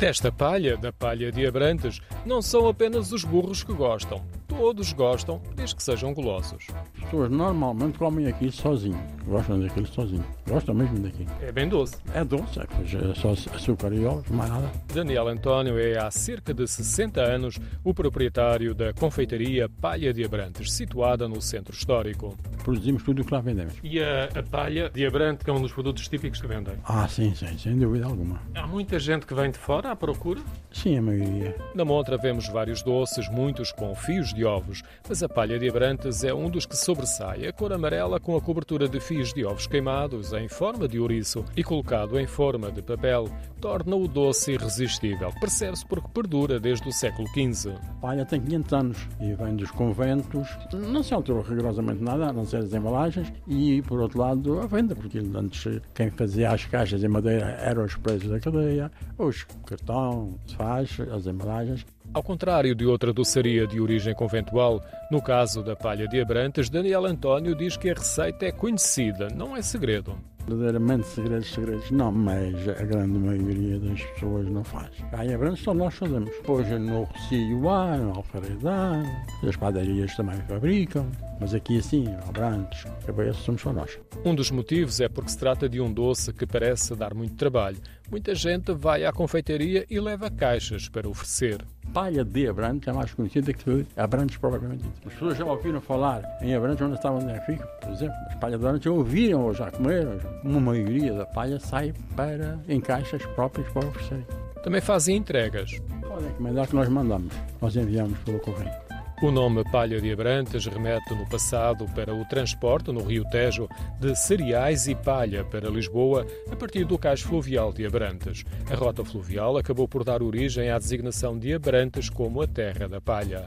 Desta palha, da palha de Abrantes, não são apenas os burros que gostam. Todos gostam, desde que sejam golosos. As pessoas normalmente comem aquilo sozinho. Gostam daquilo sozinho. Gostam mesmo daquilo. É bem doce. É doce, é, é só açúcar e ovos, mais nada. Daniel António é há cerca de 60 anos o proprietário da confeitaria Palha de Abrantes, situada no centro histórico. Produzimos tudo o que lá vendemos. E a, a palha de Abrantes, que é um dos produtos típicos que vendem? Ah, sim, sim, sem dúvida alguma. Há muita gente que vem de fora à procura? Sim, a maioria. Na montra vemos vários doces, muitos com fios de ovos, mas a palha de Abrantes é um dos que sobressai. A cor amarela com a cobertura de fios de ovos queimados em forma de ouriço e colocado em forma de papel torna o doce irresistível. Percebe-se porque perdura desde o século XV. A palha tem 500 anos e vem dos conventos. Não se alterou rigorosamente nada, a não ser as embalagens e, por outro lado, a venda, porque antes quem fazia as caixas em madeira eram os preços da cadeia, os cartão, faz, as embalagens. Ao contrário de outra doçaria de origem conventual, no caso da palha de Abrantes, Daniel António diz que a receita é conhecida, não é segredo. Verdadeiramente segredos, segredos não, mas a grande maioria das pessoas não faz. Cá em Abrantes só nós fazemos. Depois no Rocio há, no Alfaredo há, as padarias também fabricam, mas aqui assim, Abrantes, cabeça, somos só nós. Um dos motivos é porque se trata de um doce que parece dar muito trabalho. Muita gente vai à confeitaria e leva caixas para oferecer. Palha de Abrantes é mais conhecida que Abrantes propriamente dito. As pessoas já ouviram falar em Abrantes onde estavam onde fico, por exemplo. As palhas de Abrantes já ouviram ou já comeram. Uma maioria da palha sai para, em caixas próprias para oferecer. Também fazem entregas. Podem encomendar que nós mandamos. Nós enviamos pelo correio. O nome Palha de Abrantes remete no passado para o transporte no Rio Tejo de cereais e palha para Lisboa a partir do cais fluvial de Abrantes. A rota fluvial acabou por dar origem à designação de Abrantes como a terra da palha.